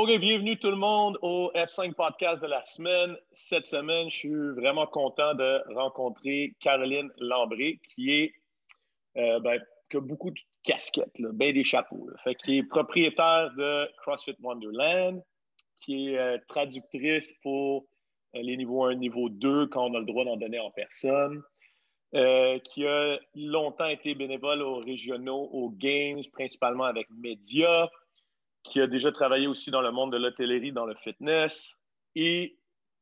OK, bienvenue tout le monde au F5 podcast de la semaine. Cette semaine, je suis vraiment content de rencontrer Caroline Lambré, qui est euh, ben, a beaucoup de casquettes, bien des chapeaux. Fait qui est propriétaire de CrossFit Wonderland, qui est euh, traductrice pour euh, les niveaux 1, niveau 2, quand on a le droit d'en donner en personne. qui a longtemps été bénévole aux régionaux, aux Games, principalement avec Média, qui a déjà travaillé aussi dans le monde de l'hôtellerie, dans le fitness, et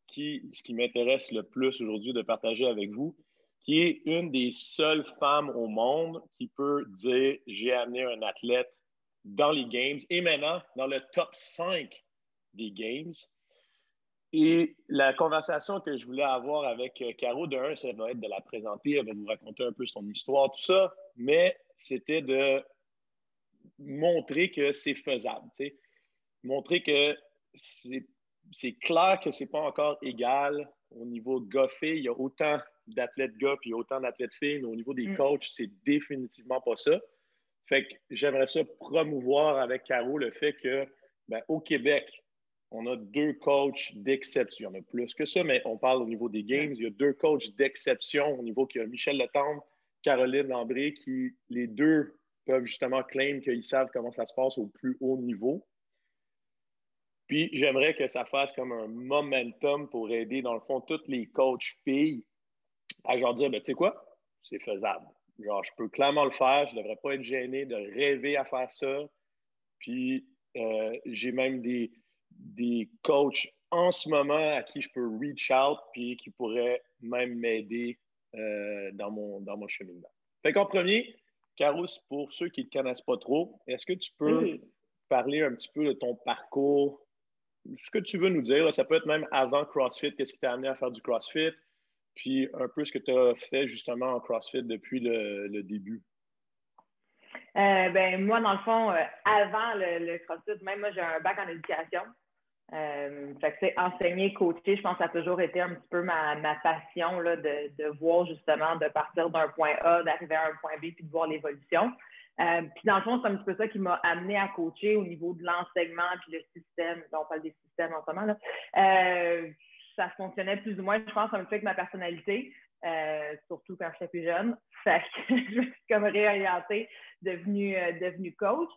qui, ce qui m'intéresse le plus aujourd'hui de partager avec vous, qui est une des seules femmes au monde qui peut dire j'ai amené un athlète dans les Games et maintenant dans le top 5 des Games. Et la conversation que je voulais avoir avec euh, Caro, de un, ça va être de la présenter, elle va vous raconter un peu son histoire, tout ça, mais c'était de montrer que c'est faisable. Montrer que c'est clair que ce n'est pas encore égal au niveau goffé. Il y a autant d'athlètes gars puis autant d'athlètes filles, mais au niveau des mm. coachs, c'est définitivement pas ça. Fait que j'aimerais ça promouvoir avec Caro le fait que ben, au Québec, on a deux coachs d'exception. Il y en a plus que ça, mais on parle au niveau des games. Il y a deux coachs d'exception au niveau qui a Michel Letembre, Caroline Lambré, qui les deux peuvent justement claim qu'ils savent comment ça se passe au plus haut niveau. Puis j'aimerais que ça fasse comme un momentum pour aider, dans le fond, tous les coachs filles à genre dire, ben, tu sais quoi, c'est faisable. Genre, je peux clairement le faire, je ne devrais pas être gêné de rêver à faire ça. Puis euh, j'ai même des, des coachs en ce moment à qui je peux reach out puis qui pourraient même m'aider euh, dans, mon, dans mon cheminement. Fait qu'en premier, Carous, pour ceux qui ne te connaissent pas trop, est-ce que tu peux parler un petit peu de ton parcours, ce que tu veux nous dire? ça peut être même avant CrossFit, qu'est-ce qui t'a amené à faire du CrossFit, puis un peu ce que tu as fait justement en CrossFit depuis le, début. Euh, ben, moi, dans le fond, euh, avant le, CrossFit, même moi, j'ai un bac en éducation. Euh, fait que, enseigner, coacher, je pense que ça a toujours été un petit peu ma, passion là, de, de, voir justement de partir d'un point A, d'arriver à un point B, puis de voir l'évolution. Euh, puis dans le fond, c'est un petit peu ça qui m'a amené à coacher au niveau de l'enseignement puis le système. on parle des systèmes en ce moment. Là. Euh, ça fonctionnait plus ou moins, je pense, un peu avec ma personnalité, euh, surtout quand j'étais plus jeune. Fait que je me suis comme réorientée, devenue, devenue coach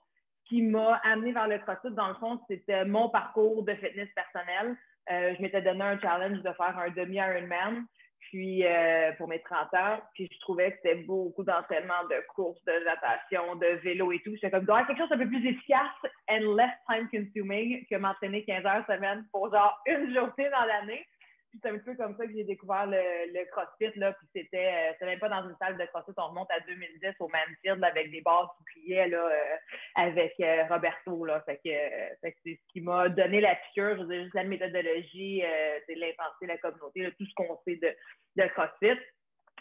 qui m'a amené vers le CrossFit, dans le fond, c'était mon parcours de fitness personnel. Euh, je m'étais donné un challenge de faire un demi-Ironman puis euh, pour mes 30 heures. Puis je trouvais que c'était beaucoup d'entraînement de course, de natation, de vélo et tout. J'étais comme, quelque chose d'un peu plus efficace and less time consuming que m'entraîner 15 heures semaine pour genre une journée dans l'année c'est un peu comme ça que j'ai découvert le, CrossFit. Là, puis c'était, euh, même pas dans une salle de CrossFit. On remonte à 2010 au Manfield avec des barres qui pliaient là, euh, avec euh, Roberto. Là. Fait que, c'est ce qui m'a donné la piqûre. Je veux dire, juste la méthodologie, c'est l'intensité, la communauté, tout ce qu'on sait de, de CrossFit.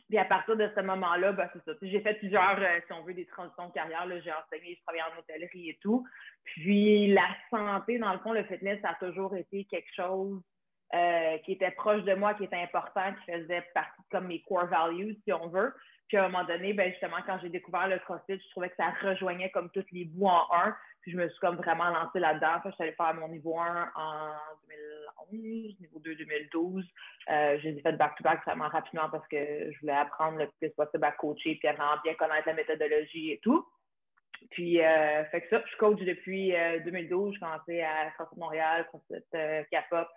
Puis à partir de ce moment-là, ben, c'est ça. J'ai fait plusieurs, si on veut, des transitions de carrière. J'ai enseigné, je travaillais en hôtellerie et tout. Puis la santé, dans le fond, le fitness, ça a toujours été quelque chose euh, qui était proche de moi, qui était important, qui faisait partie comme mes core values, si on veut. Puis à un moment donné, ben justement, quand j'ai découvert le CrossFit, je trouvais que ça rejoignait comme tous les bouts en un. Puis je me suis comme vraiment lancée là-dedans. je suis allée faire mon niveau 1 en 2011, niveau 2 2012. Euh, j'ai fait back-to-back vraiment rapidement parce que je voulais apprendre le plus possible à coacher puis à vraiment bien connaître la méthodologie et tout. Puis, euh, fait que ça, je coach depuis 2012. Je commençais à CrossFit Montréal, CrossFit euh, Capop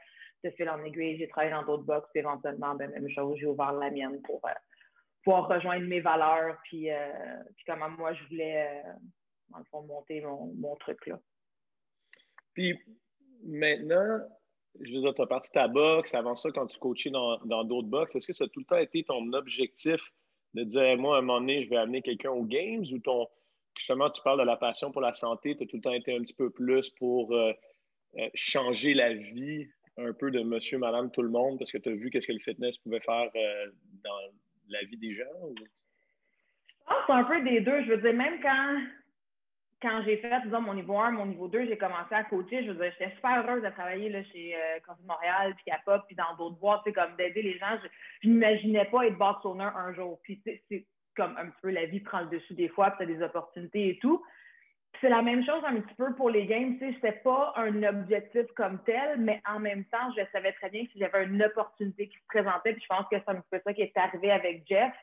de fil en aiguille, j'ai travaillé dans d'autres box, éventuellement, ben, même chose, j'ai ouvert la mienne pour euh, pouvoir rejoindre mes valeurs, puis, euh, puis comment moi, je voulais, euh, dans le fond, monter mon, mon truc, là. Puis maintenant, je veux dire, tu as parti ta boxe, avant ça, quand tu coachais dans d'autres box, est-ce que ça a tout le temps été ton objectif de dire, moi, à un moment donné, je vais amener quelqu'un aux Games ou ton, justement, tu parles de la passion pour la santé, tu as tout le temps été un petit peu plus pour changer la vie un peu de monsieur, madame, tout le monde, parce que tu as vu qu'est-ce que le fitness pouvait faire euh, dans la vie des gens? Je pense un peu des deux. Je veux dire, même quand, quand j'ai fait, disons, mon niveau 1, mon niveau 2, j'ai commencé à coacher. Je veux dire, j'étais super heureuse de travailler là, chez euh, Montréal, puis à Pop, puis dans d'autres boîtes, comme d'aider les gens. Je n'imaginais pas être box owner un jour. Puis c'est comme un petit peu la vie prend le dessus des fois, puis tu as des opportunités et tout. C'est la même chose un petit peu pour les games. Tu sais, pas un objectif comme tel, mais en même temps, je savais très bien que si j'avais une opportunité qui se présentait, puis je pense que c'est un petit peu ça qui est arrivé avec Jeff,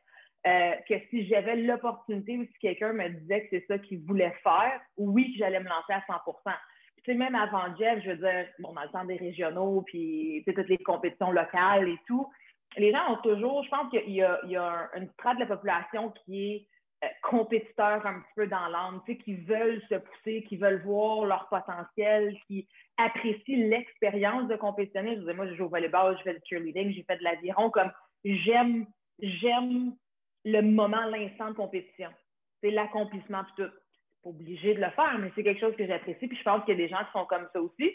euh, que si j'avais l'opportunité ou si quelqu'un me disait que c'est ça qu'il voulait faire, oui, j'allais me lancer à 100 puis, tu sais, même avant Jeff, je veux dire, bon, dans le temps des régionaux, puis toutes les compétitions locales et tout, les gens ont toujours, je pense qu'il y y a une strate de la population qui est compétiteurs un petit peu dans l'âme, tu sais, qui veulent se pousser, qui veulent voir leur potentiel, qui apprécient l'expérience de compétitionner. Je disais, moi, je joue au volleyball, je fais du cheerleading, j'ai fait de l'aviron, comme j'aime, j'aime le moment, l'instant de compétition. C'est l'accomplissement de tout. pas obligé de le faire, mais c'est quelque chose que j'apprécie. Puis je pense qu'il y a des gens qui sont comme ça aussi.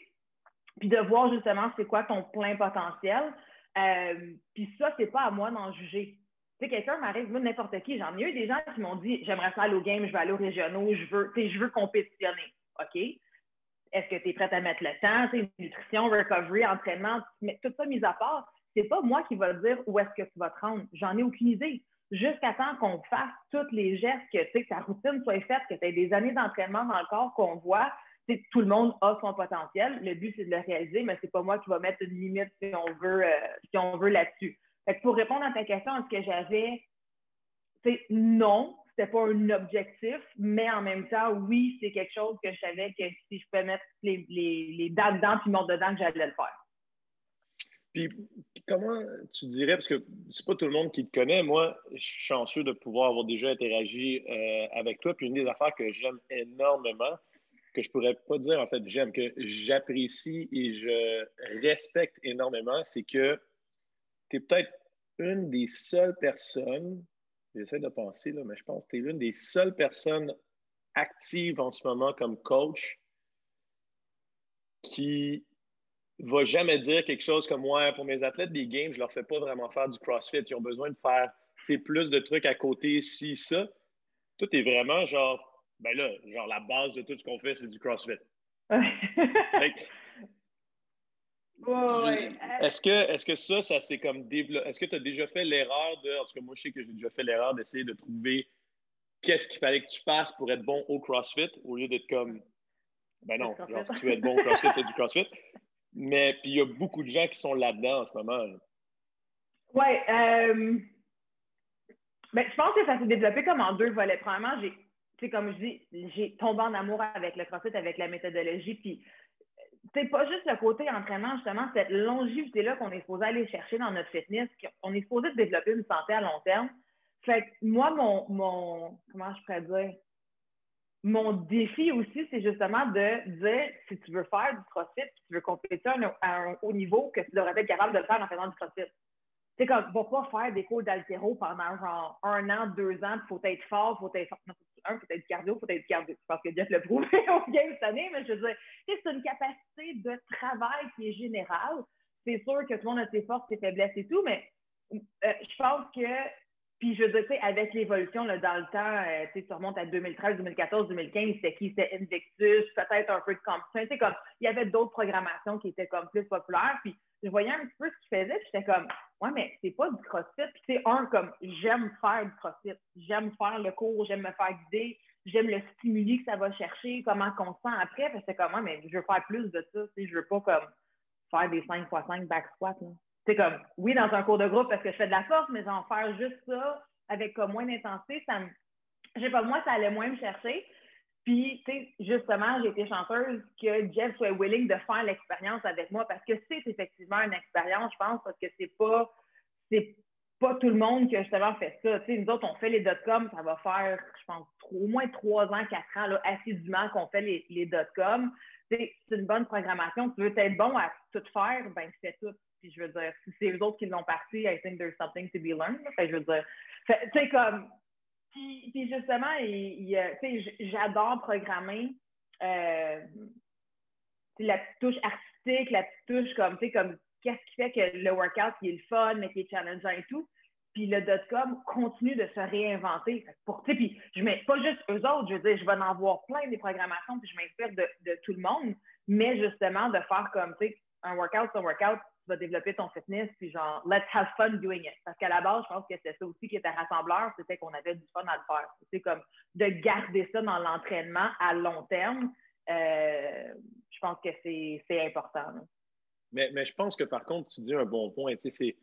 Puis de voir justement c'est quoi ton plein potentiel. Euh, puis ça, c'est pas à moi d'en juger sais, quelqu'un m'arrive, moi, n'importe qui, j'en ai eu des gens qui m'ont dit J'aimerais faire aller au game, je vais aller aux régionaux, je veux, je veux compétitionner. OK? Est-ce que tu es prête à mettre le temps, nutrition, recovery, entraînement, mais tout ça mis à part, c'est pas moi qui va dire où est-ce que tu vas te rendre. J'en ai aucune idée. Jusqu'à temps qu'on fasse tous les gestes, que, que ta routine soit faite, que tu aies des années d'entraînement dans le corps, qu'on voit, tout le monde a son potentiel. Le but, c'est de le réaliser, mais c'est pas moi qui va mettre une limite si on veut, euh, si on veut là-dessus pour répondre à ta question, est-ce que j'avais. Non, c'était pas un objectif, mais en même temps, oui, c'est quelque chose que je savais que si je pouvais mettre les, dates dedans puis monter dedans, que j'allais le faire. Puis, comment tu dirais, parce que c'est pas tout le monde qui te connaît, moi, je suis chanceux de pouvoir avoir déjà interagi euh, avec toi. Puis, une des affaires que j'aime énormément, que je pourrais pas dire en fait j'aime, que j'apprécie et je respecte énormément, c'est que tu es peut-être une des seules personnes, j'essaie de penser, là, mais je pense que tu es l'une des seules personnes actives en ce moment comme coach qui va jamais dire quelque chose comme moi, pour mes athlètes des games, je leur fais pas vraiment faire du CrossFit. Ils ont besoin de faire plus de trucs à côté, si, ça. Tout est vraiment genre, ben là, genre la base de tout ce qu'on fait, c'est du CrossFit. Est-ce que, est que ça, ça s'est comme développé? Est-ce que tu as déjà fait l'erreur de. En tout cas, moi, je sais que j'ai déjà fait l'erreur d'essayer de trouver qu'est-ce qu'il fallait que tu fasses pour être bon au CrossFit au lieu d'être comme. Ben non, genre, si tu veux être bon au CrossFit, fais du CrossFit. Mais puis il y a beaucoup de gens qui sont là-dedans en ce moment. Oui. Euh... Ben, je pense que ça s'est développé comme en deux volets. Premièrement, j'ai, comme je dis, j'ai tombé en amour avec le CrossFit, avec la méthodologie. Puis c'est pas juste le côté entraînement, justement, cette longévité-là qu'on est supposé aller chercher dans notre fitness, qu'on est supposé développer une santé à long terme. Fait que moi, mon, mon comment je pourrais dire, mon défi aussi, c'est justement de dire si tu veux faire du CrossFit, tu veux compéter à un, haut niveau, que tu devrais être capable de le faire en faisant du CrossFit. C'est comme, va pas faire des cours d'altéro pendant genre un an, deux ans, il faut être fort, il faut être fort un, faut être cardio, faut être cardio. Je pense que Jeff l'a prouvé au game cette année, mais je veux dire, c'est une capacité de travail qui est générale. C'est sûr que tout le monde a ses forces, ses faiblesses et tout, mais euh, je pense que, puis je veux dire, avec l'évolution dans le temps, euh, tu remontes à 2013, 2014, 2015, c'était qui? C'était Invictus, peut-être un peu de compétition. comme, il y avait d'autres programmations qui étaient comme plus populaires, je voyais un petit peu ce qu'il faisait, puis j'étais comme, ouais, mais c'est pas du crossfit. Puis c'est un, comme, j'aime faire du crossfit. J'aime faire le cours, j'aime me faire guider, j'aime le stimuli que ça va chercher, comment qu'on se sent après. Puis c'est comme, ouais, mais je veux faire plus de ça. Tu sais, je veux pas, comme, faire des 5 x 5 back squats. C'est comme, oui, dans un cours de groupe parce que je fais de la force, mais en faire juste ça avec comme moins d'intensité, ça me. Je sais pas, moi, ça allait moins me chercher. Puis, tu sais, justement, j'ai été chanteuse que Jeff soit willing de faire l'expérience avec moi parce que c'est effectivement une expérience, je pense, parce que c'est pas, c'est pas tout le monde qui a justement fait ça. Tu sais, nous autres, on fait les dot-com, ça va faire, je pense, au moins trois ans, quatre ans, là, assidûment qu'on fait les, les dot-com. C'est une bonne programmation. Tu veux être bon à tout faire, ben fais tout. Puis je veux dire, si c'est eux autres qui l'ont parti, I think there's something to be learned. Fait, je veux dire, tu sais, comme, puis, justement, j'adore programmer euh, la petite touche artistique, la petite touche comme, comme qu'est-ce qui fait que le workout qui est le fun, mais qui est challengeant et tout. Puis le dot-com continue de se réinventer. Pour, puis je mets pas juste eux autres, je veux dire, je vais en avoir plein des programmations, puis je m'inspire de, de, tout le monde, mais justement de faire comme, tu sais, un workout, c'est un workout, tu vas développer ton fitness, puis genre, let's have fun doing it. Parce qu'à la base, je pense que c'est ça aussi qui était rassembleur, c'était qu'on avait du fun à le faire. C'est comme de garder ça dans l'entraînement à long terme. Euh, je pense que c'est important. Mais, mais, je pense que par contre, tu dis un bon point. Tu sais,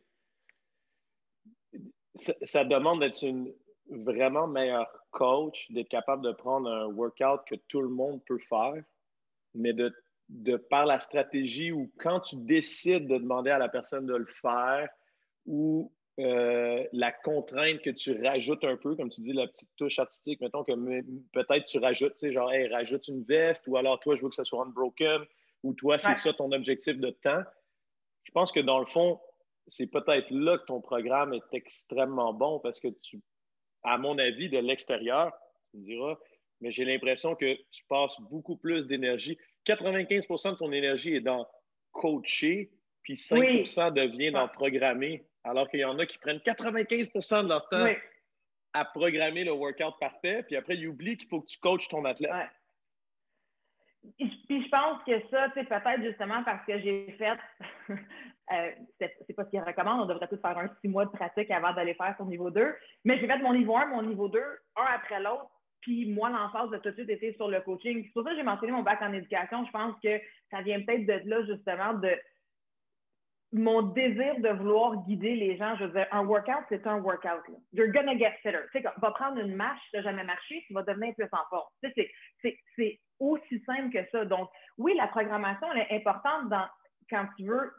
ça, ça demande d'être une vraiment meilleur coach, d'être capable de prendre un workout que tout le monde peut faire, mais de de par la stratégie ou quand tu décides de demander à la personne de le faire ou euh, la contrainte que tu rajoutes un peu, comme tu dis, la petite touche artistique, mettons que peut-être tu rajoutes, tu sais, genre, hey, rajoute une veste ou alors toi, je veux que ça soit unbroken ou toi, c'est ça ton objectif de temps. Je pense que dans le fond, c'est peut-être là que ton programme est extrêmement bon parce que tu, à mon avis, de l'extérieur, tu me diras, mais j'ai l'impression que tu passes beaucoup plus d'énergie. 95% de ton énergie est dans coacher, puis 5% devient dans programmer. Alors qu'il y en a qui prennent 95% de leur temps à programmer le workout parfait, puis après, ils oublient qu'il faut que tu coaches ton athlète. Puis je pense que ça, c'est peut-être justement parce que j'ai fait, euh, c'est pas ce qu'ils recommandent, on devrait tous faire un six mois de pratique avant d'aller faire son niveau 2, mais j'ai fait mon niveau 1, mon niveau 2, un après l'autre, puis moi, l'emphase de tout de suite été sur le coaching. C'est pour ça que j'ai mentionné mon bac en éducation. Je pense que ça vient peut-être de là, justement, de mon désir de vouloir guider les gens. Je veux dire, un workout, c'est un workout. You're gonna get fitter. Tu sais, va prendre une marche, tu n'as jamais marché, tu vas devenir plus en forme. C'est aussi simple que ça. Donc, oui, la programmation, elle est importante quand tu veux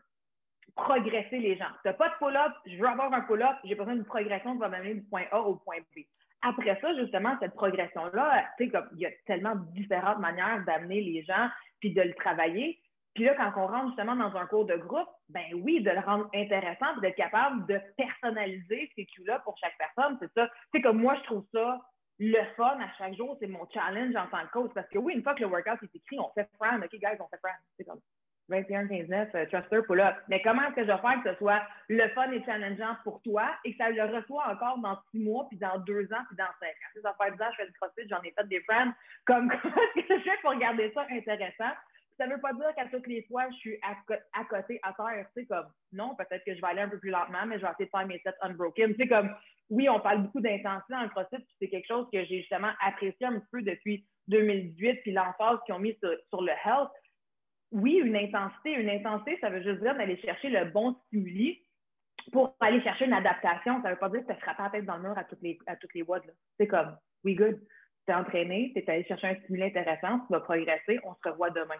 progresser les gens. Tu n'as pas de pull-up, je veux avoir un pull-up, j'ai besoin d'une progression qui va m'amener du point A au point B après ça, justement, cette progression-là, tu sais, il y a tellement différentes manières d'amener les gens puis de le travailler. Puis là, quand on rentre justement dans un cours de groupe, ben oui, de le rendre intéressant et d'être capable de personnaliser ces cues-là pour chaque personne, c'est ça. Sais, comme moi, je trouve ça le fun à chaque jour, c'est mon challenge en tant que coach. Parce que oui, une fois que le workout est écrit, on fait Fran, OK, guys, on fait Fran. C'est comme 21, 15, 9, uh, Truster, pull-up. Mais comment est-ce que je vais faire que ce soit le fun et challengeant pour toi et que ça le reçoit encore dans six mois, puis dans deux ans, puis dans cinq ans? Ça fait dix ans, je fais du crossfit, j'en ai fait des friends. Comme est-ce que je fais pour garder ça intéressant? Ça ne veut pas dire qu'à toutes les fois, je suis à, côté, à terre. Tu sais, comme, non, peut-être que je vais aller un peu plus lentement, mais je vais essayer de faire mes sets unbroken. Tu sais, comme, oui, on parle beaucoup d'intensité dans le CrossFit, c'est quelque chose que j'ai justement apprécié un petit peu depuis 2018, puis l'emphase qu'ils ont mis sur le health oui, une intensité. Une intensité, ça veut juste dire d'aller chercher le bon stimuli pour aller chercher une adaptation. Ça ne veut pas dire que tu frapper la tête dans le mur à toutes les, à toutes les C'est comme, we good. Tu es entraîné, tu es allé chercher un stimuli intéressant, tu vas progresser, on se revoit demain.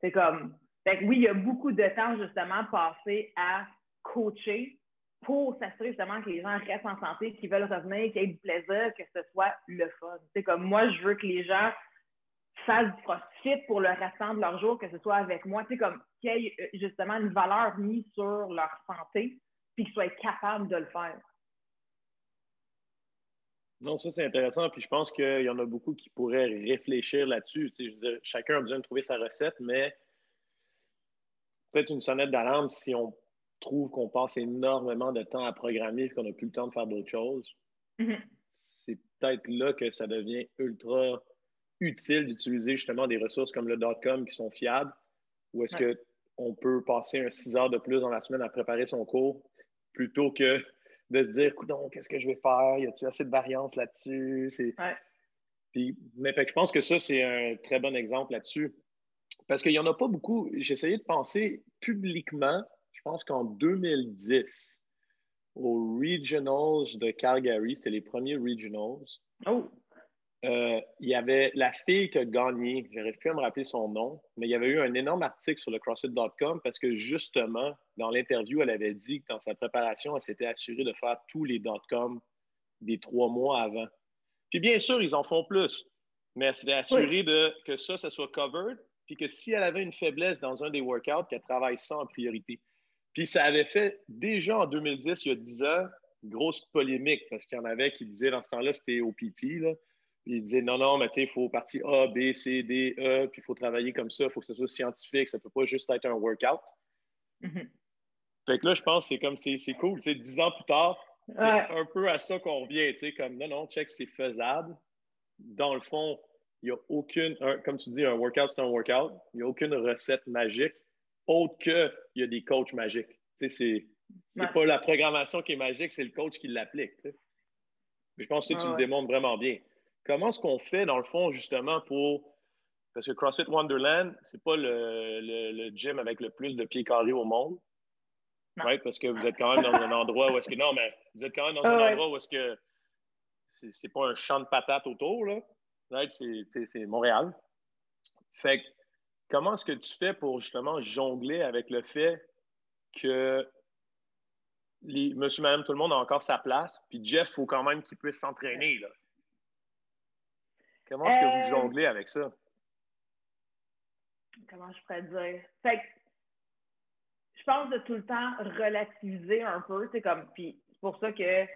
C'est comme, oui, il y a beaucoup de temps justement passé à coacher pour s'assurer justement que les gens restent en santé, qu'ils veulent revenir, qu'ils aient du plaisir, que ce soit le fun. C'est comme moi, je veux que les gens fassent du crossfit pour le restant de leur jour, que ce soit avec moi, tu sais, comme qu'il y ait euh, justement une valeur mise sur leur santé, puis qu'ils soient capables de le faire. Non, ça c'est intéressant, puis je pense qu'il y en a beaucoup qui pourraient réfléchir là-dessus. Tu sais, je veux dire, chacun a besoin de trouver sa recette, mais peut-être une sonnette d'alarme si on trouve qu'on passe énormément de temps à programmer et qu'on n'a plus le temps de faire d'autres choses. Mm-hmm. C'est peut-être là que ça devient ultra utile d'utiliser justement des ressources comme le .com qui sont fiables ou est-ce qu'on peut passer un 6 heures de plus dans la semaine à préparer son cours plutôt que de se dire, qu'est-ce que je vais faire? Y a-t-il assez de variance là-dessus? Puis, mais je pense que ça, c'est un très bon exemple là-dessus. Parce qu'il n'y en a pas beaucoup. J'ai essayé de penser publiquement, je pense qu'en 2010, aux Regionals de Calgary, c'était les premiers Regionals. Oh. Euh, il y avait la fille qui a gagné, j'arrive plus à me rappeler son nom, mais il y avait eu un énorme article sur le CrossFit.com parce que justement, dans l'interview, elle avait dit que dans sa préparation, elle s'était assurée de faire tous les .com des trois mois avant. Puis bien sûr, ils en font plus, mais elle s'était assurée de, que ça, ça soit covered, puis que si elle avait une faiblesse dans un des workouts, qu'elle travaille ça en priorité. Puis ça avait fait déjà en 2010, il y a 10 ans, grosse polémique parce qu'il y en avait qui disaient dans ce temps-là, c'était au PT, là, il disait non, non, mais tu sais, il faut partie A, B, C, D, E, puis il faut travailler comme ça, il faut que ce soit scientifique, ça ne peut pas juste être un workout. Mm-hmm. Fait que là, je pense que c'est comme c'est cool. Tu sais, dix ans plus tard, c'est un peu à ça qu'on revient, tu sais, comme non, non, check, c'est faisable. Dans le fond, il n'y a aucune, comme tu dis, un workout, c'est un workout. Il n'y a aucune recette magique. autre qu'il y a des coachs magiques. C'est pas la programmation qui est magique, c'est le coach qui l'applique. Mais je pense que tu le démontres vraiment bien. Comment est-ce qu'on fait, dans le fond, justement, pour. Parce que CrossFit Wonderland, c'est pas le, le, gym avec le plus de pieds carrés au monde. Right? Parce que vous êtes quand même dans un endroit où est-ce que. Non, mais vous êtes quand même dans un endroit où est-ce que. C'est pas un champ de patates autour, là. Right? C'est Montréal. Fait que, comment est-ce que tu fais pour justement jongler avec le fait que les, monsieur, madame, tout le monde a encore sa place, puis Jeff, il faut quand même qu'il puisse s'entraîner, là. Comment est-ce que vous euh, jonglez avec ça? Comment je pourrais dire? Fait que, je pense de tout le temps relativiser un peu, c'est comme, puis c'est pour ça que,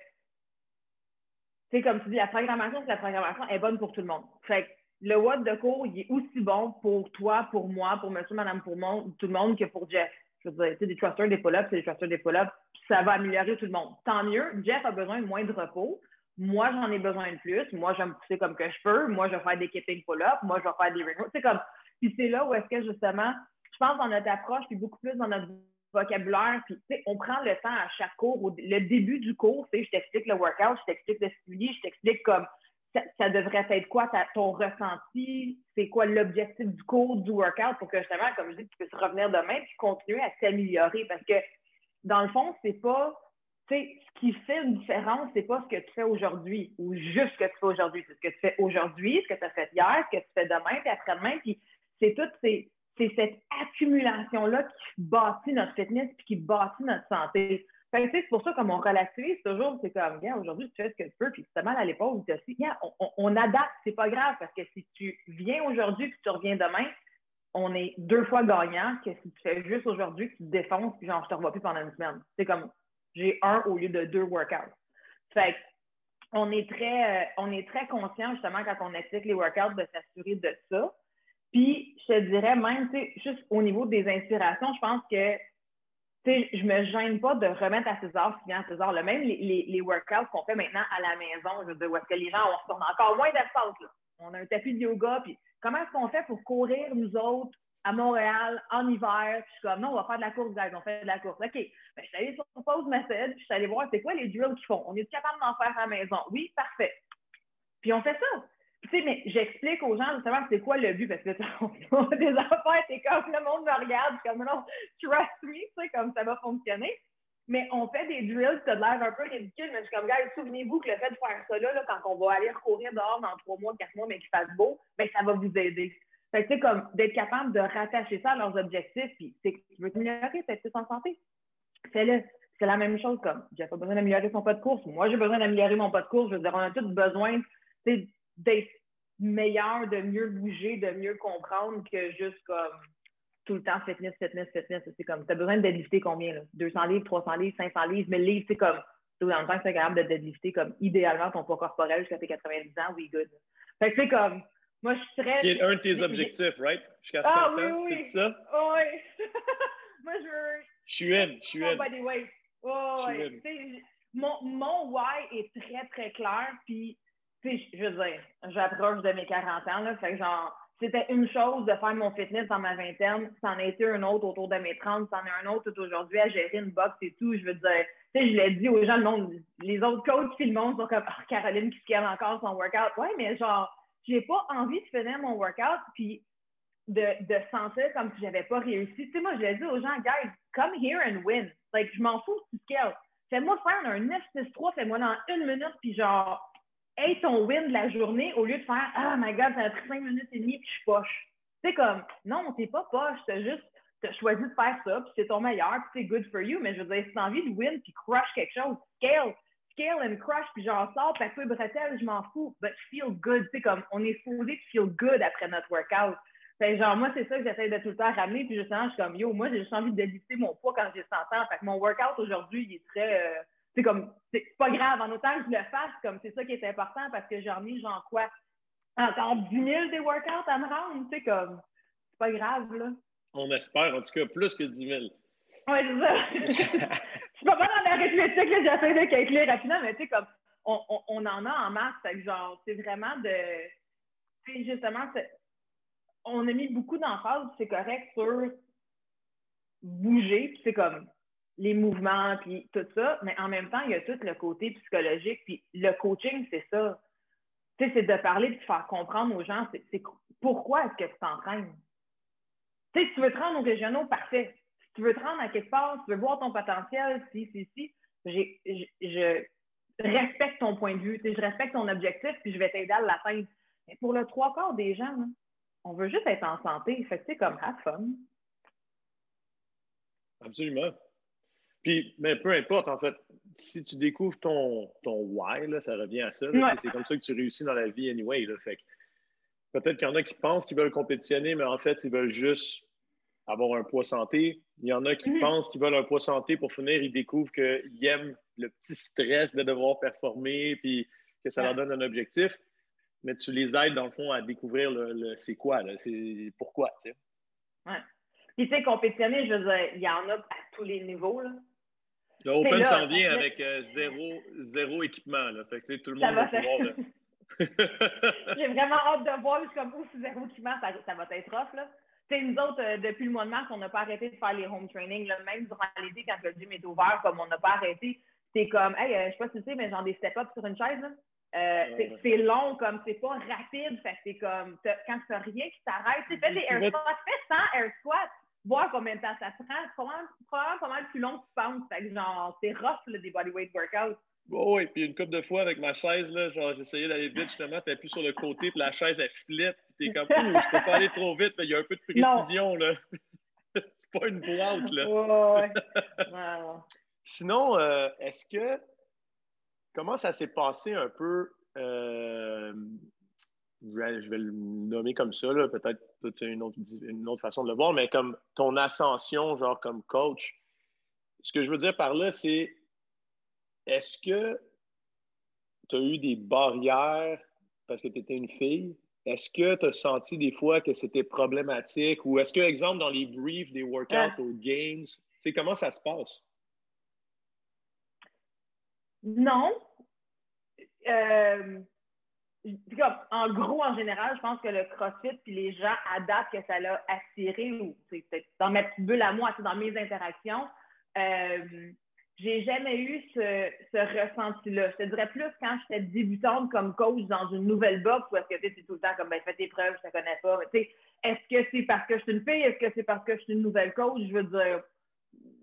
c'est comme tu dis, la programmation, c'est la programmation est bonne pour tout le monde. Fait que, le what de cours, il est aussi bon pour toi, pour moi, pour monsieur, madame, pour tout le monde que pour Jeff. Je veux dire, des thrusters, des pull-ups, c'est des thrusters, des pull-ups, ça va améliorer tout le monde. Tant mieux, Jeff a besoin de moins de repos. Moi, j'en ai besoin de plus. Moi, je vais me pousser comme que je peux. Moi, je vais faire des keeping pull-ups. Moi, je vais faire des ring C'est comme, puis c'est là où est-ce que justement, je pense dans notre approche, puis beaucoup plus dans notre vocabulaire, puis on prend le temps à chaque cours. le début du cours, je t'explique le workout, je t'explique le suivi, je t'explique comme ça, devrait être quoi ton ressenti, c'est quoi l'objectif du cours, du workout pour que justement, comme je dis, tu puisses revenir demain puis continuer à s'améliorer. Parce que dans le fond, c'est pas tu sais, ce qui fait une différence, c'est pas ce que tu fais aujourd'hui ou juste ce que tu fais aujourd'hui. C'est ce que tu fais aujourd'hui, ce que tu as fait hier, ce que tu fais demain, puis après-demain. Puis c'est tout c'est cette accumulation-là qui bâtit notre fitness puis qui bâtit notre santé. c'est pour ça, comme on relativise toujours, c'est comme, bien, aujourd'hui, tu fais ce que tu peux, puis tu mal à l'épaule, tu aussi, on, on, adapte, c'est pas grave, parce que si tu viens aujourd'hui puis tu reviens demain, on est deux fois gagnant que si tu fais juste aujourd'hui, tu te défonces, puis genre, je te revois plus pendant une semaine. C'est comme, j'ai un au lieu de deux workouts. Fait on est très, euh, on est très conscient justement quand on explique les workouts de s'assurer de ça. Puis je te dirais même, tu sais, juste au niveau des inspirations, je pense que sais, je me gêne pas de remettre à César ce qui vient à César. Même les, les, les workouts qu'on fait maintenant à la maison, je veux dire, où est-ce que les gens, on retourne encore moins d'espace. On a un tapis de yoga, puis comment est-ce qu'on fait pour courir, nous autres, à Montréal en hiver. Puis je suis comme, non, on va faire de la course, guys, on fait de la course. OK. Ben, je suis allée sur Pause Method, puis je suis allée voir c'est quoi les drills qu'ils font? On est capable d'en faire à la maison? Oui, parfait. Puis on fait ça. Tu sais, mais j'explique aux gens justement c'est quoi le but, parce que on des affaires, c'est comme le monde me regarde, comme non, trust me, tu sais, comme ça va fonctionner. Mais on fait des drills, ça a l'air un peu ridicule, mais je suis comme, gars, souvenez-vous que le fait de faire ça là, quand on va aller recourir dehors dans trois mois, quatre mois, mais qu'il fasse beau, ben ça va vous aider. Fait que, comme d'être capable de rattacher ça à leurs objectifs, puis tu veux t'améliorer, être plus en santé. C'est la même chose comme, j'ai pas besoin d'améliorer son pas de course. Moi, j'ai besoin d'améliorer mon pas de course. Je veux dire, on a tous besoin d'être meilleur, de mieux bouger, de mieux comprendre que juste comme tout le temps fitness, fitness, fitness. C'est comme, tu as besoin de deadlifter combien, là? 200 livres, 300 livres, 500 livres, 1000 livres, c'est comme, dans le temps que capable de deadlifter comme idéalement ton poids corporel jusqu'à tes 90 ans, oui, good. Fait que c'est comme, moi, je serais. Qui un de tes objectifs, right? Jusqu'à 100 ah, oui, ans, oui. ça? oui. Moi, je veux. Je suis in, je suis in. Oh, oui. Mon, mon why est très, très clair. Puis, je veux dire, j'approche de mes 40 ans, là. Fait que, genre, c'était une chose de faire mon fitness dans ma vingtaine, c'en a été un autre autour de mes 30, c'en est un autre aujourd'hui à gérer une box et tout. Je veux dire, tu sais, je l'ai dit aux gens, le monde, les autres coachs qui le monde sont comme, oh, Caroline qui se encore son workout. Ouais, mais genre, j'ai pas envie de finir mon workout puis de, de sentir comme si j'avais pas réussi. Tu sais, moi, je l'ai dit aux gens, guys, come here and win. Like, je m'en fous du scale. Fais-moi faire un 9-6-3, fais-moi dans une minute, puis genre, hey, ton win de la journée, au lieu de faire, oh my god, ça a pris 5 minutes et demie, puis je suis poche. C'est comme, non, t'es pas poche, t'as juste, t'as choisi de faire ça, puis c'est ton meilleur, puis c'est good for you, mais je veux dire, si t'as envie de win, puis crush quelque chose, scale, scale and crush, puis j'en sors, puis après bretelle, je m'en fous, but feel good. Tu sais, comme on est supposé feel good après notre workout. Fait genre, moi, c'est ça que j'essaie de tout le temps ramener, puis justement, je suis comme, yo, moi, j'ai juste envie de dévisser mon poids quand j'ai 100 ans. Fait que mon workout aujourd'hui, il est très, euh, c'est comme, c'est pas grave, en autant que je le fasse, comme c'est ça qui est important, parce que j'en ai, genre, quoi, encore 10 000 des workouts à me rendre, tu sais, comme, c'est pas grave, là. On espère, en tout cas, plus que 10 000. Oui, c'est ça. l'arithmétique, j'essaie de calculer rapidement, mais tu sais, comme, on, en a en masse, genre, c'est vraiment de, tu sais, justement, on a mis beaucoup d'emphase, c'est correct, sur bouger, puis c'est comme les mouvements, puis tout ça, mais en même temps, il y a tout le côté psychologique, puis le coaching, c'est ça. Tu sais, c'est de parler, de faire comprendre aux gens, c'est pourquoi est-ce que tu t'entraînes? Tu sais, tu veux te rendre aux régionaux, parfait. Tu veux te rendre à quelque part, tu veux voir ton potentiel, si, si, si, je respecte ton point de vue, je respecte ton objectif, puis je vais t'aider à l'atteindre. Mais pour le trois quarts des gens, on veut juste être en santé. Fait que c'est comme have fun. Absolument. Puis, mais peu importe, en fait, si tu découvres ton, ton why, là, ça revient à ça. C'est comme ça que tu réussis dans la vie anyway. Là, fait peut-être qu'il y en a qui pensent qu'ils veulent compétitionner, mais en fait, ils veulent juste avoir un poids santé. Il y en a qui mm-hmm. pensent qu'ils veulent un poids santé pour finir, ils découvrent qu'ils aiment le petit stress de devoir performer, puis que ça leur donne un objectif. Mais tu les aides, dans le fond, à découvrir le, c'est quoi, c'est pourquoi, tu sais. Ouais. Puis, tu sais, compétitionner, je veux dire, il y en a à tous les niveaux, là. Le Open s'en vient avec euh, zéro, zéro équipement, là. Fait que, tout le monde va, pouvoir... J'ai vraiment hâte de voir, comme, aussi zéro équipement, ça, ça va être off, là sais, nous autres, euh, depuis le mois de mars, on n'a pas arrêté de faire les home training. même durant l'été, quand le gym est ouvert, comme on n'a pas arrêté, c'est comme, hey, euh, je sais pas si tu sais, mais genre des step-ups sur une chaise, euh, c'est long, comme c'est pas rapide, fait c'est comme quand tu n'as rien qui t'arrête, tu fais des air squats, fais 100 air squats, voir combien de temps ça prend, probablement, probablement pas mal plus long que tu penses, fait que genre c'est rough là, des bodyweight workouts. Oh, oui, puis une couple de fois avec ma chaise, là, genre j'essayais d'aller vite justement, tu plus sur le côté, puis la chaise elle flippe, puis t'es comme, je peux pas aller trop vite, mais il y a un peu de précision là. c'est pas une boîte là. ouais, ouais. Sinon, euh, est-ce que comment ça s'est passé un peu euh, je vais le nommer comme ça, peut-être une autre, une autre façon de le voir, mais comme ton ascension, genre comme coach. Ce que je veux dire par là, c'est est-ce que tu as eu des barrières parce que tu étais une fille? Est-ce que tu as senti des fois que c'était problématique? Ou est-ce que, exemple, dans les briefs des workouts aux games, c'est comment ça se passe? Non. Euh, en gros, en général, je pense que le CrossFit, puis les gens adaptent que ça l'a attiré, ou dans ma petite bulle à moi, dans mes interactions. Euh, j'ai jamais eu ce, ce ressenti-là. Je te dirais plus quand j'étais débutante comme coach dans une nouvelle box où est-ce que tu es tout le temps comme ben, fais tes preuves, je te connais pas. est-ce que c'est parce que je suis une fille? Est-ce que c'est parce que je suis une nouvelle coach? Je veux dire,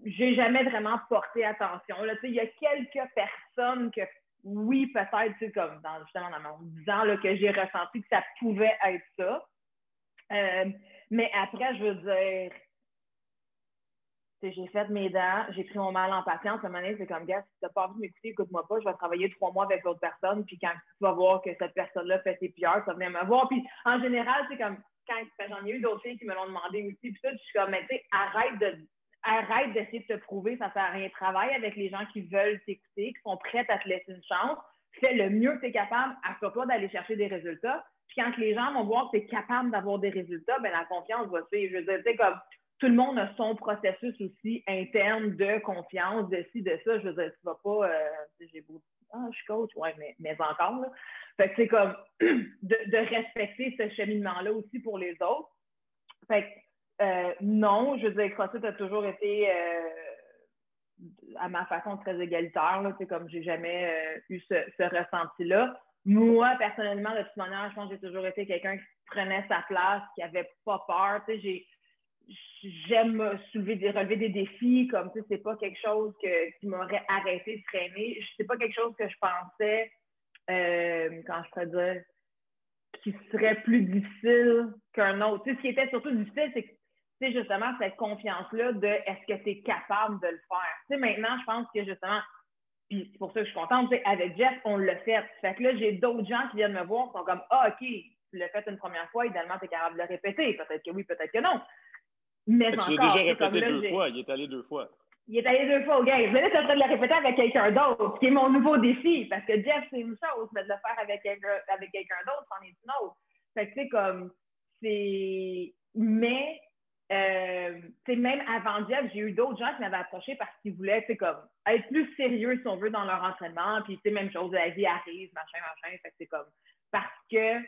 j'ai jamais vraiment porté attention. Il y a quelques personnes que oui, peut-être, comme dans, justement dans mon 10 ans, là, que j'ai ressenti que ça pouvait être ça. Euh, mais après, je veux dire, j'ai fait mes dents, j'ai pris mon mal en patience. À un moment donné, c'est comme, gars, si tu n'as pas envie de m'écouter, écoute-moi pas, je vais travailler trois mois avec l'autre personne. Puis quand tu vas voir que cette personne-là fait ses pires, ça vient me voir. Puis en général, c'est comme, quand j'en ai eu d'autres filles qui me l'ont demandé aussi. Puis ça, je suis comme, mais tu sais, arrête de. Arrête d'essayer de te prouver, ça sert à rien. Travaille avec les gens qui veulent t'écouter, qui sont prêts à te laisser une chance. Fais le mieux que tu es capable, assure-toi d'aller chercher des résultats. Puis quand les gens vont voir que tu es capable d'avoir des résultats, ben la confiance va suivre. Je veux dire, tu sais, comme tout le monde a son processus aussi interne de confiance, de ci, de ça. Je veux dire, tu vas pas. Euh, j'ai beau ah, je suis coach, ouais, mais, mais encore. Là. Fait que c'est comme de, respecter ce cheminement-là aussi pour les autres. Fait que euh, non, je veux dire, CrossFit a toujours été euh, à ma façon très égalitaire. Là, comme j'ai jamais eu ce, ressenti-là. Moi, personnellement, de toute manière, je pense que j'ai toujours été quelqu'un qui prenait sa place, qui avait pas peur. J'ai j'aime soulever des, relever des défis, comme tu sais, c'est pas quelque chose qui m'aurait arrêté de traîner. C'est pas quelque chose que je pensais, euh, quand je pourrais dire, qui serait plus difficile qu'un autre. Tu sais, ce qui était surtout difficile, c'est que c'est justement cette confiance-là de est-ce que tu es capable de le faire? Tu sais, maintenant, je pense que justement, puis c'est pour ça que je suis contente, avec Jeff, on l'a fait. Fait que là, j'ai d'autres gens qui viennent me voir, qui sont comme Ah, OK, tu l'as fait une première fois, idéalement, tu es capable de le répéter. Peut-être que oui, peut-être que non. Mais tu l'as déjà répété deux fois. Il est allé deux fois. Il est allé deux fois au game. Mais là, tu es en train de le répéter avec quelqu'un d'autre, qui est mon nouveau défi. Parce que Jeff, c'est une chose, mais de le faire avec quelqu'un avec quelqu'un d'autre, c'en est une autre. Fait que, tu sais, comme, c'est. Mais, euh, tu sais, même avant Jeff, j'ai eu d'autres gens qui m'avaient approché parce qu'ils voulaient, tu comme, être plus sérieux, si on veut, dans leur entraînement. Puis, tu sais, même chose, la vie arrive, machin, machin. Fait que c'est comme, parce que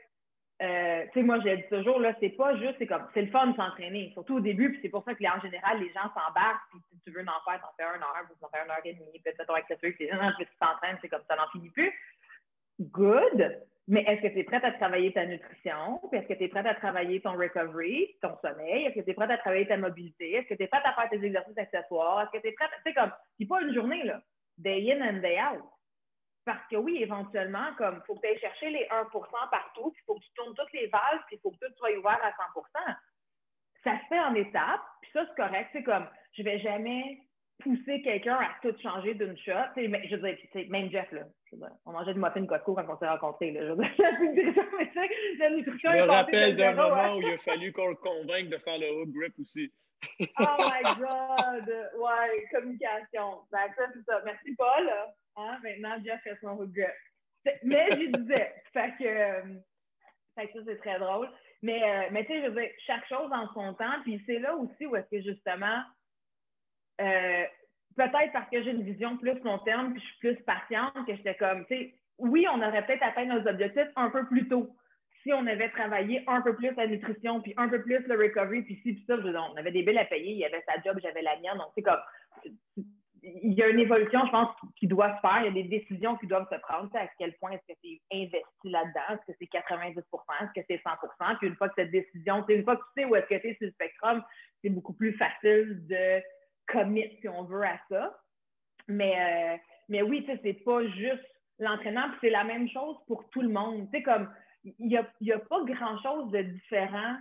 euh, tu sais, moi, je dis toujours, là, c'est pas juste, c'est comme, c'est le fun de s'entraîner, surtout au début, puis c'est pour ça que, en général, les gens s'embarquent, puis si tu veux en faire, t'en fais un heure, puis t'en fais une heure et demie, puis ton accessoire, puis tu t'entraînes, c'est comme ça n'en finit plus. Good, mais est-ce que tu es prête à travailler ta nutrition? Est-ce que tu es prête à travailler ton recovery, ton sommeil? Est-ce que tu es prête à travailler ta mobilité? Est-ce que tu es prête à faire tes exercices accessoires? Est-ce que tu es prête, sais, comme, c'est pas une journée, là, day in and day out. Parce que oui, éventuellement, comme il faut que tu ailles chercher les 1% partout, puis il faut que tu tournes toutes les vases, puis il faut que tout soit ouvert à 100% Ça se fait en étapes, puis ça, c'est correct. C'est comme, je vais jamais pousser quelqu'un à tout changer d'une shot. Mais, je veux dire, même Jeff, là, on mangeait du muffin Costco quand on s'est rencontrés. Là, je veux dire, je me rappelle d'un moment où il a fallu qu'on le convainque de faire le hook grip aussi. oh my God! Ouais, communication. Ben, ça, c'est ça. Merci, Paul. Hein? Maintenant, Jeff fait son regret. Mais j'y disais. Fait que, euh, fait que ça, c'est très drôle. Mais, euh, mais tu sais, je veux dire, chaque chose en son temps. Puis c'est là aussi où est-ce que justement, euh, peut-être parce que j'ai une vision plus long terme, puis je suis plus patiente, que j'étais comme, tu sais, oui, on aurait peut-être atteint nos objectifs un peu plus tôt si on avait travaillé un peu plus la nutrition, puis un peu plus le recovery, puis si, puis ça, je, on avait des billes à payer, il y avait sa job, j'avais la mienne. Donc, c'est comme, il y a une évolution, je pense, qui doit se faire. Il y a des décisions qui doivent se prendre. à quel point est-ce que c'est investi là-dedans? Est-ce que c'est 90% Est-ce que c'est 100 Puis une fois que cette décision, une fois que tu sais où est-ce que tu es sur le spectrum, c'est beaucoup plus facile de commit, si on veut, à ça. Mais, euh, mais oui, c'est pas juste l'entraînement, c'est la même chose pour tout le monde. Tu sais, comme, il n'y y a pas grand-chose de différent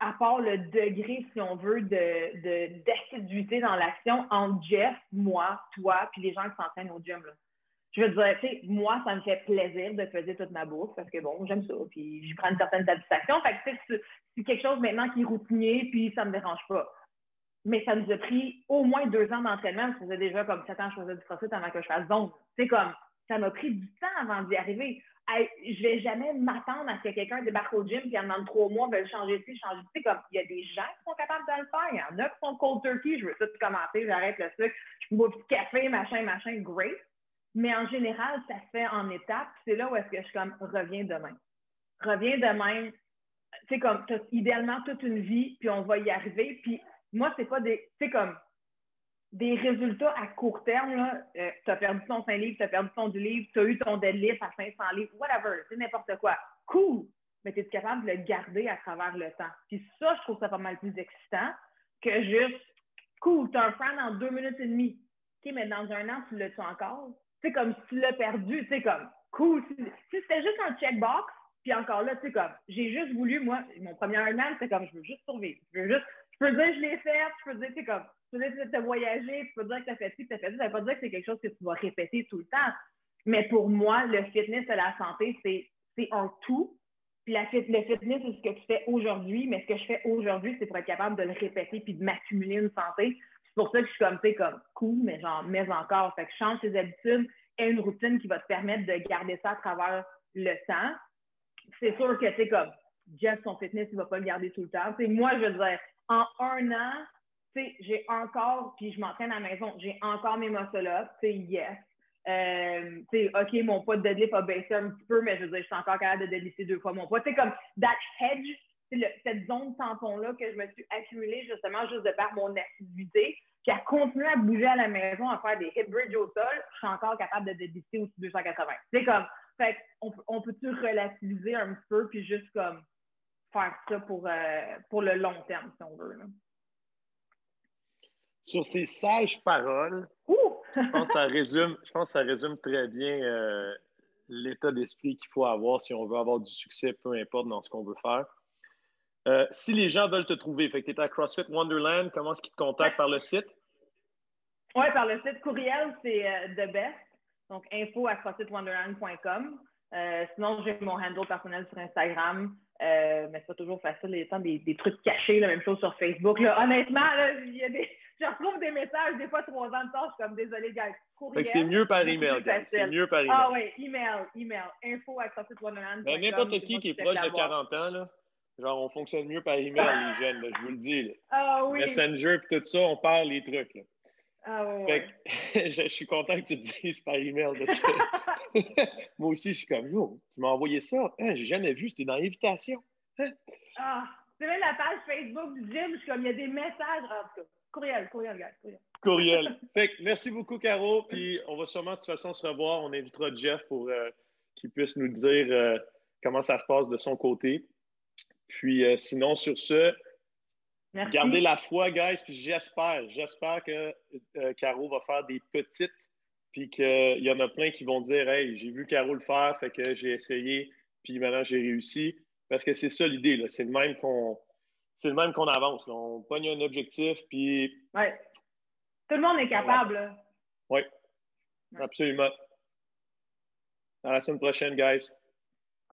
à part le degré, si on veut, de, d'assiduité dans l'action entre Jeff, moi, toi, puis les gens qui s'entraînent au gym. Là. Je veux dire, tu sais, moi, ça me fait plaisir de faire toute ma bourse parce que bon, j'aime ça, puis j'y prends une certaine satisfaction. Fait que c'est, c'est quelque chose maintenant qui est routinier, puis ça me dérange pas. Mais ça nous a pris au moins deux ans d'entraînement. Ça faisait déjà comme sept ans je faisais du crossfit avant que je fasse donc. C'est comme, ça m'a pris du temps avant d'y arriver je vais jamais m'attendre à ce que quelqu'un débarque au gym et en demande trois mois veut changer ci, changer ci. Comme il y a des gens qui sont capables de le faire. Il y en a qui sont cold turkey. Je veux tout commencer, j'arrête le sucre, je bois du café, machin, machin, great. Mais en général, ça se fait en étapes. C'est là où est-ce que je comme reviens demain. Reviens demain. C'est comme idéalement toute une vie, puis on va y arriver. Puis moi, c'est pas des. C'est comme des résultats à court terme, euh, tu as perdu ton 5 livres, tu as perdu ton 10 livres, tu as eu ton deadlift à 500 livres, whatever, c'est n'importe quoi. Cool! Mais tu es capable de le garder à travers le temps? Puis ça, je trouve ça pas mal plus excitant que juste, cool, tu as un friend en deux minutes et demie. OK, mais dans un an, tu l'as-tu encore? C'est comme si tu l'as perdu, c'est comme, cool. Si, c'était juste un checkbox, puis encore là, tu sais, comme, j'ai juste voulu, moi, mon premier Ironman, c'est comme, je veux juste survivre. Je veux juste, je peux dire, je l'ai fait, je peux dire, c'est comme, tu as voyagé, tu peux dire que tu as fait ci, tu as fait ça. Ça veut pas dire que c'est quelque chose que tu vas répéter tout le temps. Mais pour moi, le fitness et la santé, c'est un tout. Puis la le fitness, c'est ce que tu fais aujourd'hui, mais ce que je fais aujourd'hui, c'est pour être capable de le répéter puis de m'accumuler une santé. C'est pour ça que je suis comme, tu comme cool, mais genre, mais encore. Fait que change tes habitudes et une routine qui va te permettre de garder ça à travers le temps. C'est sûr que, tu comme, Jeff, son fitness, il va pas le garder tout le temps. sais, moi, je veux dire, en un an, j'ai encore, puis je m'entraîne à la maison, j'ai encore mes muscle-ups, tu sais, yes. Euh, OK, mon poids de deadlift a baissé un petit peu, mais je veux dire, je suis encore capable de deadlifter deux fois mon poids. Tu sais, comme that hedge, cette zone tampon-là que je me suis accumulée justement juste de par mon assiduité, qui a continué à bouger à la maison, à faire des hip bridge au sol, je suis encore capable de deadlifter aussi 280. C'est comme, fait on, on peut-tu relativiser un petit peu, puis juste comme faire ça pour, euh, pour le long terme, si on veut. Là? Sur ces sages paroles, je, pense que ça résume, je pense ça résume très bien euh, l'état d'esprit qu'il faut avoir si on veut avoir du succès, peu importe dans ce qu'on veut faire. Euh, si les gens veulent te trouver, fait que tu es à CrossFit Wonderland, comment est-ce qu'ils te contactent par le site? Oui, par le site courriel, c'est euh, The Best, donc info à crossfitwonderland.com. sinon, j'ai mon handle personnel sur Instagram, mais c'est pas toujours facile. Il y a des, des trucs cachés, la même chose sur Facebook. Honnêtement, il y a des, je retrouve des messages, des fois trois ans de temps, je suis comme désolé, gars. c'est mieux par email, gars. C'est mieux par email. Ah oui, email, email. Info à ben, N'importe qui qui est proche de 40 ans, là, genre, on fonctionne mieux par email, les jeunes, je vous le dis. Ah oui. Messenger et tout ça, on parle les trucs. Ah, je, suis content que tu te dises par email. moi aussi, je suis comme, yo, tu m'as envoyé ça? Hein, j'ai jamais vu, c'était dans l'invitation. Hein? Ah, c'est même la page Facebook du gym, je suis comme, il y a des messages. En tout cas, courriel, courriel, gars, courriel. Courriel. fait merci beaucoup, Caro. Puis on va sûrement de toute façon se revoir. On invitera Jeff pour euh, qu'il puisse nous dire euh, comment ça se passe de son côté. Puis euh, sinon, sur ce, gardez la foi, guys. Puis j'espère, j'espère que Caro va faire des petites. Puis qu'il y en a plein qui vont dire Hey, j'ai vu Caro le faire, fait que j'ai essayé, puis maintenant j'ai réussi. Parce que c'est ça l'idée, c'est le même qu'on c'est le même qu'on avance. On pogne un objectif, puis ouais. Tout le monde est capable. Oui, absolument. À la semaine prochaine, guys.